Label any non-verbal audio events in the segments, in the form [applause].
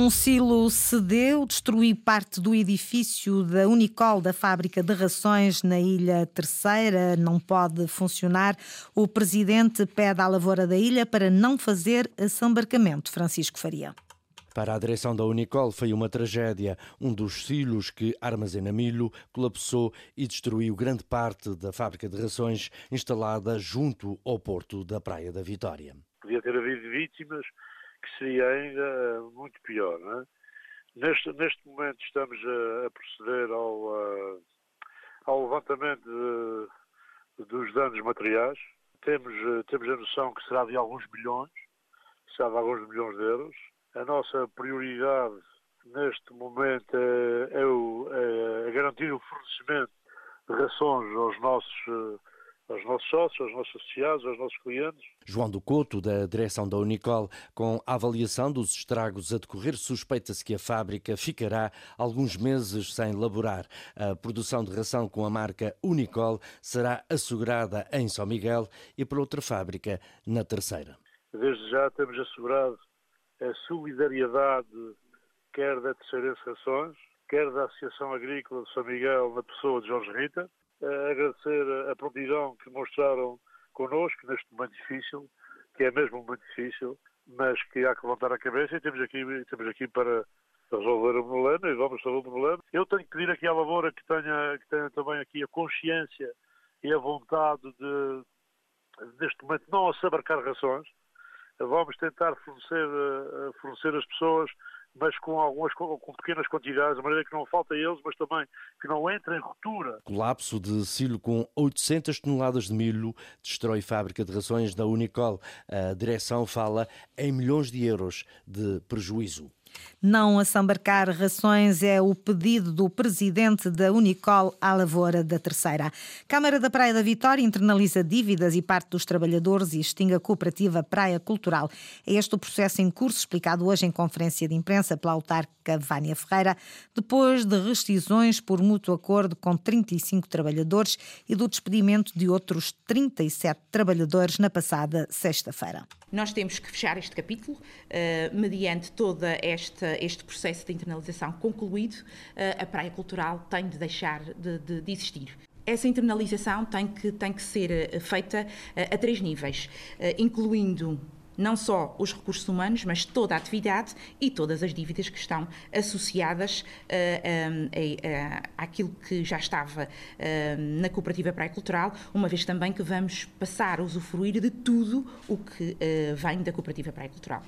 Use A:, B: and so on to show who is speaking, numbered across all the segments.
A: Um silo cedeu, destruiu parte do edifício da Unicol, da fábrica de rações na Ilha Terceira. Não pode funcionar. O presidente pede à lavoura da ilha para não fazer assambarcamento. Francisco Faria.
B: Para a direção da Unicol foi uma tragédia. Um dos silos que armazena milho colapsou e destruiu grande parte da fábrica de rações instalada junto ao porto da Praia da Vitória.
C: Podia ter havido vítimas, que seria ainda eh, muito pior. É? neste, neste momento estamos a, a proceder ao, a, ao levantamento de, dos danos materiais. Temos, eh, temos a noção que será de alguns milhões, será de alguns milhões de euros. A nossa prioridade neste momento é, é, o, é garantir o fornecimento de rações aos nossos eh, aos nossos sócios, aos nossos associados, aos nossos clientes.
B: João do Couto, da direção da Unicol, com a avaliação dos estragos a decorrer, suspeita-se que a fábrica ficará alguns meses sem laborar. A produção de ração com a marca Unicol será assegurada em São Miguel e por outra fábrica na Terceira.
C: Desde já temos assegurado a solidariedade quer da Terceira Rações, quer da Associação Agrícola de São Miguel, na pessoa de Jorge Rita, agradecer a prontidão que mostraram connosco neste momento difícil, que é mesmo momento difícil, mas que há que levantar a cabeça e temos aqui, temos aqui para resolver o problema e vamos resolver o problema. Eu tenho que pedir aqui à Lavoura que tenha, que tenha também aqui a consciência e a vontade de, neste momento, não assabarcar rações. Vamos tentar fornecer, eh, fornecer as pessoas mas com algumas com pequenas quantidades, de maneira que não falta eles, mas também que não entre em ruptura.
B: Colapso de silo com 800 toneladas de milho destrói fábrica de rações da Unicol. A direção fala em milhões de euros de prejuízo.
A: Não assambarcar rações é o pedido do presidente da Unicol à Lavoura da Terceira. Câmara da Praia da Vitória internaliza dívidas e parte dos trabalhadores e extingue a cooperativa Praia Cultural. É este o processo em curso, explicado hoje em conferência de imprensa pela autarca Vânia Ferreira, depois de rescisões por mútuo acordo com 35 trabalhadores e do despedimento de outros 37 trabalhadores na passada sexta-feira.
D: Nós temos que fechar este capítulo, uh, mediante todo este, processo de internalização concluído, uh, a praia cultural tem de deixar de, de, de existir. Essa internalização tem que, tem que ser eh, feita a três níveis, incluindo não só os recursos humanos, mas toda a atividade e todas as dívidas que estão associadas uh, àquilo que já estava uh, na Cooperativa Praia Cultural, uma vez também que vamos passar a usufruir de tudo o que vem da Cooperativa Praia Cultural.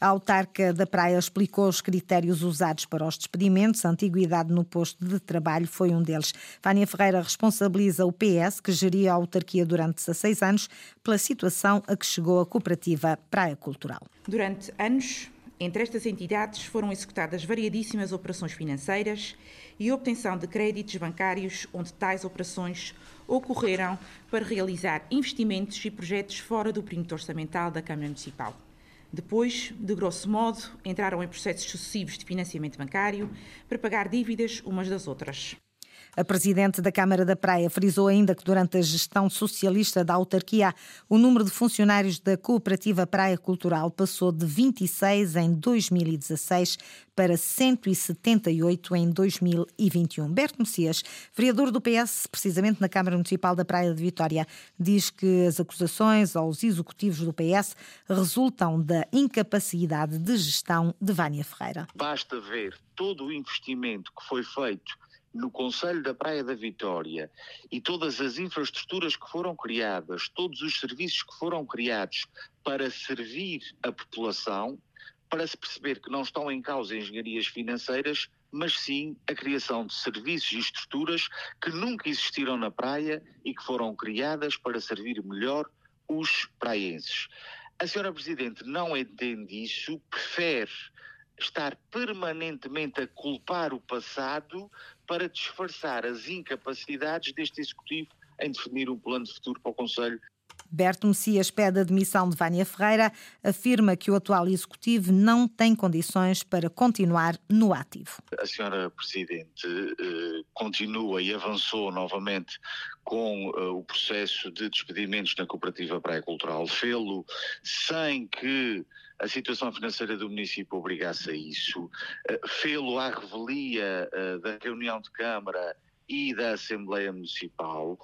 A: A autarca da Praia explicou os critérios usados para os despedimentos. A antiguidade no posto de trabalho foi um deles. Vânia Ferreira responsabiliza o PS, que geria a autarquia durante 16 anos, pela situação a que chegou a cooperativa Praia Cultural.
D: Durante anos, entre estas entidades foram executadas variadíssimas operações financeiras e obtenção de créditos bancários, onde tais operações ocorreram para realizar investimentos e projetos fora do perímetro orçamental da Câmara Municipal. Depois, de grosso modo, entraram em processos sucessivos de financiamento bancário para pagar dívidas umas das outras.
A: A presidente da Câmara da Praia frisou ainda que durante a gestão socialista da autarquia, o número de funcionários da Cooperativa Praia Cultural passou de 26 em 2016 para 178 em 2021. Berto Messias, vereador do PS, precisamente na Câmara Municipal da Praia de Vitória, diz que as acusações aos executivos do PS resultam da incapacidade de gestão de Vânia Ferreira.
E: Basta ver todo o investimento que foi feito no Conselho da Praia da Vitória e todas as infraestruturas que foram criadas, todos os serviços que foram criados para servir a população, para se perceber que não estão em causa engenharias financeiras, mas sim a criação de serviços e estruturas que nunca existiram na praia e que foram criadas para servir melhor os praienses. A senhora Presidente não entende isso, prefere estar permanentemente a culpar o passado para disfarçar as incapacidades deste Executivo em definir um plano de futuro para o Conselho
A: Berto Messias pede a demissão de Vânia Ferreira, afirma que o atual executivo não tem condições para continuar no ativo.
E: A senhora Presidente eh, continua e avançou novamente com eh, o processo de despedimentos na Cooperativa Praia Cultural. Fê-lo sem que a situação financeira do município obrigasse a isso, eh, fê-lo à revelia eh, da reunião de Câmara e da Assembleia Municipal.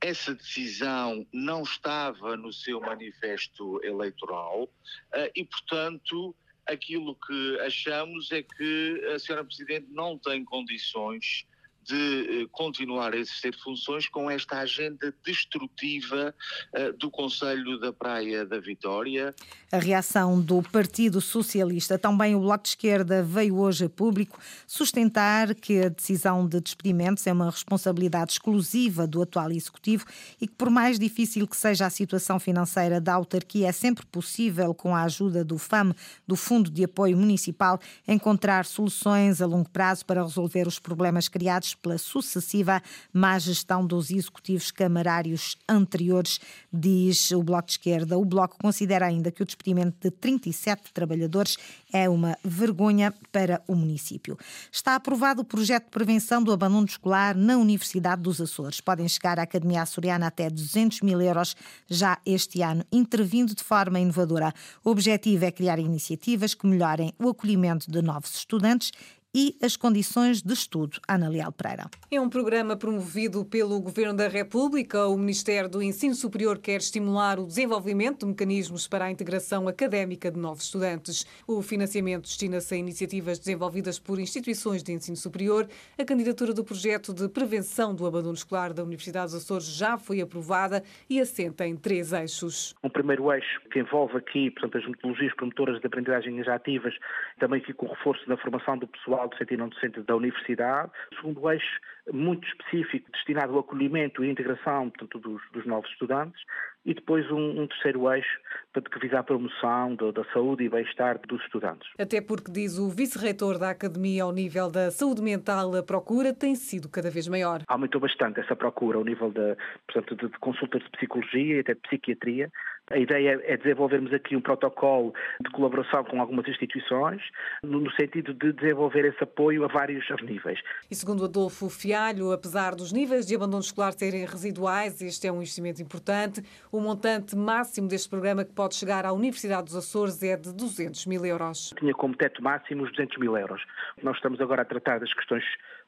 E: Essa decisão não estava no seu manifesto eleitoral eh, e, portanto, aquilo que achamos é que a Sra. Presidente não tem condições de eh, continuar a exercer funções com esta agenda destrutiva uh, do Conselho da Praia da Vitória.
A: A reação do Partido Socialista, também o Bloco de Esquerda, veio hoje a público sustentar que a decisão de despedimentos é uma responsabilidade exclusiva do atual Executivo e que, por mais difícil que seja a situação financeira da autarquia, é sempre possível, com a ajuda do FAM, do Fundo de Apoio Municipal, encontrar soluções a longo prazo para resolver os problemas criados pela sucessiva má gestão dos executivos camarários anteriores, diz o Bloco de Esquerda. O Bloco considera ainda que o despedimento de 37 trabalhadores é uma vergonha para o município. Está aprovado o projeto de prevenção do abandono escolar na Universidade dos Açores. Podem chegar à Academia Açoriana até 200 mil euros já este ano, intervindo de forma inovadora. O objetivo é criar iniciativas que melhorem o acolhimento de novos estudantes e as condições de estudo. Ana Leal Pereira.
F: É um programa promovido pelo Governo da República. O Ministério do Ensino Superior quer estimular o desenvolvimento de mecanismos para a integração académica de novos estudantes. O financiamento destina-se a iniciativas desenvolvidas por instituições de ensino superior. A candidatura do projeto de prevenção do abandono escolar da Universidade dos Açores já foi aprovada e assenta em três eixos.
G: Um primeiro eixo que envolve aqui, portanto, as metodologias promotoras de aprendizagem ativas, também aqui com o reforço da formação do pessoal pessoal docente e não docente da universidade. O segundo eixo, muito específico, destinado ao acolhimento e integração portanto, dos, dos novos estudantes. E depois um, um terceiro eixo portanto, que visa a promoção do, da saúde e bem-estar dos estudantes.
F: Até porque, diz o vice-reitor da Academia, ao nível da saúde mental, a procura tem sido cada vez maior.
G: Aumentou bastante essa procura ao nível de, portanto, de, de consultas de psicologia e até de psiquiatria. A ideia é desenvolvermos aqui um protocolo de colaboração com algumas instituições, no sentido de desenvolver esse apoio a vários níveis.
F: E segundo Adolfo Fialho, apesar dos níveis de abandono escolar serem residuais, este é um investimento importante. O montante máximo deste programa que pode chegar à Universidade dos Açores é de 200 mil euros.
G: Tinha como teto máximo os 200 mil euros. Nós estamos agora a tratar das questões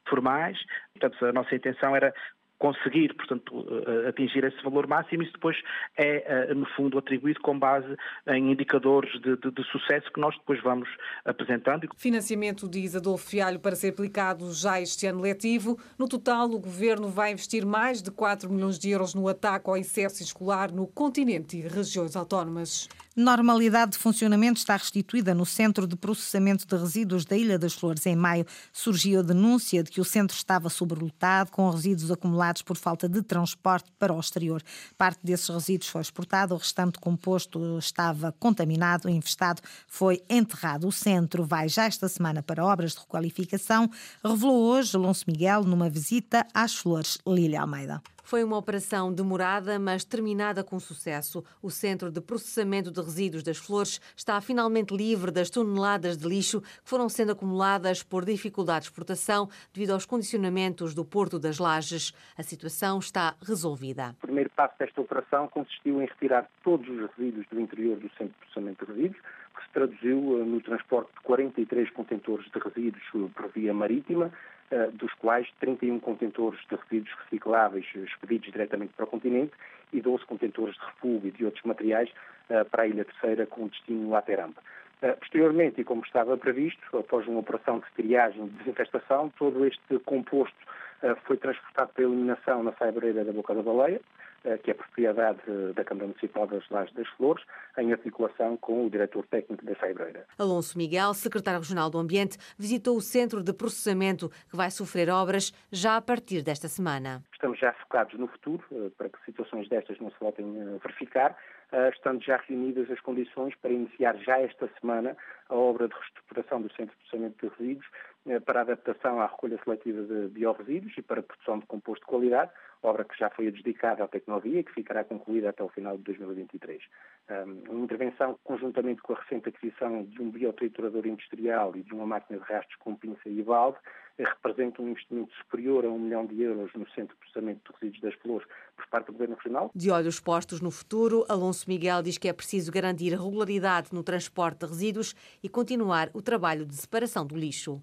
G: formais, portanto a nossa intenção era conseguir, portanto, eh, atingir esse valor máximo, isso depois é, eh, no fundo, atribuído com base em indicadores de, de, de sucesso que nós depois vamos apresentando.
F: Financiamento, diz Adolfo Fialho, para ser aplicado já este ano letivo. No total, o Governo vai investir mais de 4 milhões de euros no ataque ao excesso escolar no continente e regiões autónomas.
A: Normalidade de funcionamento está restituída no Centro de Processamento de Resíduos da Ilha das Flores. Em maio surgiu a denúncia de que o centro estava sobrelotado, com resíduos acumulados por falta de transporte para o exterior. Parte desses resíduos foi exportada, o restante composto estava contaminado, infestado, foi enterrado. O centro vai já esta semana para obras de requalificação, revelou hoje Alonso Miguel numa visita às Flores Lília Almeida.
H: Foi uma operação demorada, mas terminada com sucesso. O Centro de Processamento de Resíduos das Flores está finalmente livre das toneladas de lixo que foram sendo acumuladas por dificuldade de exportação devido aos condicionamentos do Porto das Lajes. A situação está resolvida.
I: O primeiro passo desta operação consistiu em retirar todos os resíduos do interior do Centro de Processamento de Resíduos, que se traduziu eh, no transporte de 43 contentores de resíduos por via marítima, eh, dos quais 31 contentores de resíduos recicláveis expedidos diretamente para o continente e 12 contentores de refúgio e de outros materiais eh, para a Ilha Terceira com destino a Teramba. Posteriormente, e como estava previsto, após uma operação de triagem de desinfestação, todo este composto foi transportado para eliminação na saibreira da Boca da Baleia, eh, que é propriedade da Câmara Municipal das Lajes das Flores, em articulação com o diretor técnico da Saibreira.
H: Alonso Miguel, secretário regional do Ambiente, visitou o centro de processamento que vai sofrer obras já a partir desta semana.
I: Estamos já focados no futuro, eh, para que situações destas não se voltem a verificar, eh, estando já reunidas as condições para iniciar já esta semana a obra de reestruturação do Centro de Processamento de Resíduos para adaptação à recolha seletiva de biorresíduos e para a produção de composto de qualidade, obra que já foi adjudicada à Tecnovia e que ficará concluída até o final de 2023. Uma intervenção conjuntamente com a recente aquisição de um biotriturador industrial e de uma máquina de rastros com pinça e balde, representa um investimento superior a um milhão de euros no Centro de Processamento de Resíduos das Flores por parte do Governo Regional.
H: De olhos postos no futuro, Alonso Miguel diz que é preciso garantir regularidade no transporte de resíduos e continuar o trabalho de separação do lixo.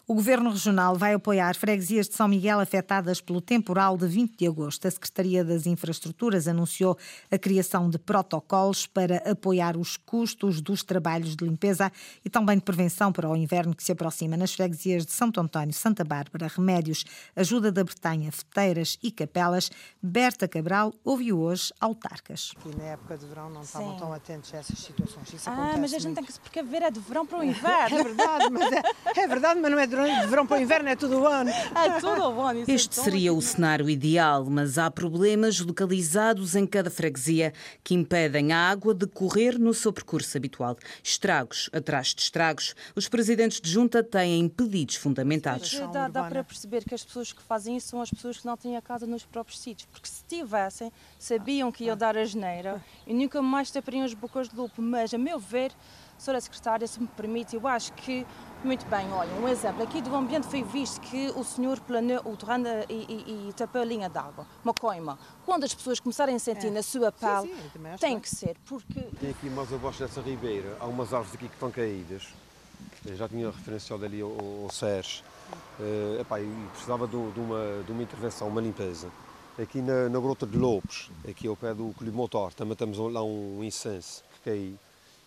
A: O Governo Regional vai apoiar freguesias de São Miguel afetadas pelo temporal de 20 de agosto. A Secretaria das Infraestruturas anunciou a criação de protocolos para apoiar os custos dos trabalhos de limpeza e também de prevenção para o inverno que se aproxima nas freguesias de Santo António, Santa Bárbara, Remédios, Ajuda da Bretanha, Feteiras e Capelas. Berta Cabral ouviu hoje autarcas.
J: E na época de verão não estavam Sim. tão atentos a essas situações. Isso
K: ah, mas a gente muito. tem que se precaver, é de verão para o [laughs] inverno.
J: é verdade, mas é, é verdade, mas não é de de verão para o inverno, é tudo o ano.
K: É tudo o ano.
L: É este
K: é
L: seria o cenário ideal, mas há problemas localizados em cada freguesia que impedem a água de correr no seu percurso habitual. Estragos atrás de estragos. Os presidentes de junta têm pedidos fundamentados.
K: Dá, dá para perceber que as pessoas que fazem isso são as pessoas que não têm a casa nos próprios sítios, porque se tivessem, sabiam que iam dar a geneira e nunca mais tapariam as bocas de lupo. Mas, a meu ver, Senhora Secretária, se me permite, eu acho que, muito bem, olha, um exemplo, aqui do ambiente foi visto que o senhor planeou o terreno e, e, e tapou a linha d'água, uma coima. Quando as pessoas começarem a sentir é. na sua pele, sim, sim, tem que ser, porque...
M: Tem aqui mais abaixo dessa ribeira, há umas árvores aqui que estão caídas, eu já tinha referenciado ali ao, ao SERS, uh, epá, e precisava de, de, uma, de uma intervenção, uma limpeza. Aqui na, na Grota de Lopes, aqui ao pé do Colho Motor, também temos lá um incenso que caiu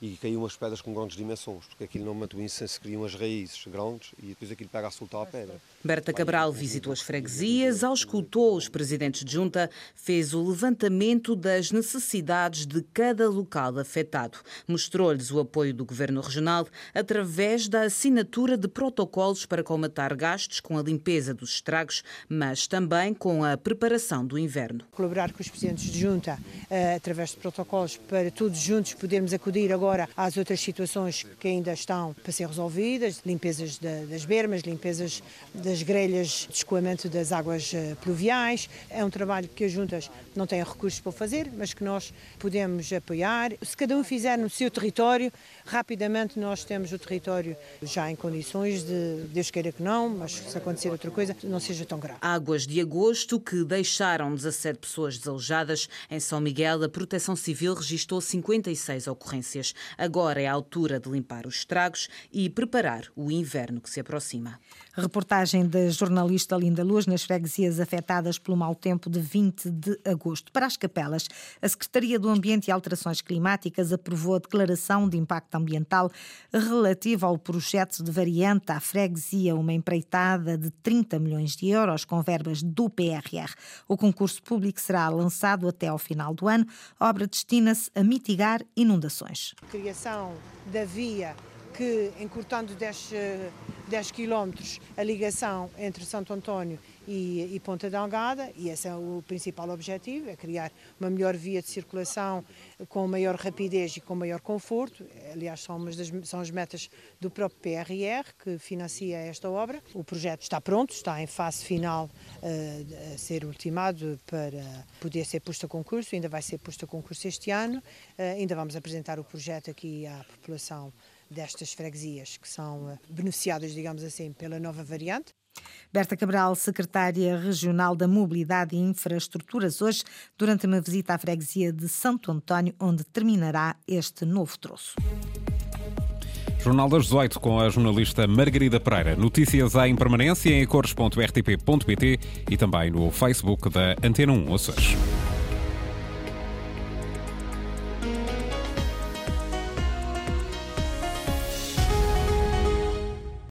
M: e caíam umas pedras com grandes dimensões, porque aquilo não mantém o incenso, criam as raízes grandes e depois aquilo pega a soltar a pedra.
L: Berta Cabral visitou as freguesias, auscultou os presidentes de junta, fez o levantamento das necessidades de cada local afetado. Mostrou-lhes o apoio do Governo Regional através da assinatura de protocolos para comatar gastos com a limpeza dos estragos, mas também com a preparação do inverno.
J: Colaborar com os presidentes de junta eh, através de protocolos para todos juntos podermos acudir agora agora às outras situações que ainda estão para ser resolvidas, limpezas das bermas, limpezas das grelhas de escoamento das águas eh, pluviais. É um trabalho que as juntas não têm recursos para fazer, mas que nós podemos apoiar. Se cada um fizer no seu território, rapidamente nós temos o território já em condições de, Deus queira que não, mas se acontecer outra coisa, não seja tão grave.
L: Águas de agosto que deixaram 17 pessoas desalojadas. Em São Miguel, a Proteção Civil registrou 56 ocorrências. Agora é a altura de limpar os estragos e preparar o inverno que se aproxima.
A: Reportagem da jornalista Linda Luz nas freguesias afetadas pelo mau tempo de 20 de agosto. Para as capelas, a Secretaria do Ambiente e Alterações Climáticas aprovou a declaração de impacto ambiental relativa ao projeto de variante à freguesia, uma empreitada de 30 milhões de euros com verbas do PRR. O concurso público será lançado até ao final do ano. A obra destina-se a mitigar inundações.
J: Criação da via que, encurtando 10, 10 quilómetros a ligação entre Santo António e, e, Ponta Delgada, e esse é o principal objetivo, é criar uma melhor via de circulação com maior rapidez e com maior conforto. Aliás, são, das, são as metas do próprio PRR que financia esta obra. O projeto está pronto, está em fase final uh, a ser ultimado para poder ser posto a concurso, ainda vai ser posto a concurso este ano. Uh, ainda vamos apresentar o projeto aqui à população destas freguesias que são eh, beneficiadas, digamos assim, pela nova variante.
A: Berta Cabral, secretária regional da Mobilidade e Infraestruturas, hoje, durante uma visita à freguesia de Santo António, onde terminará este novo troço.
N: Jornal das 18 com a jornalista Margarida Pereira. Notícias em permanência em cores.rtp.pt e também no Facebook da Antena 1 Açores.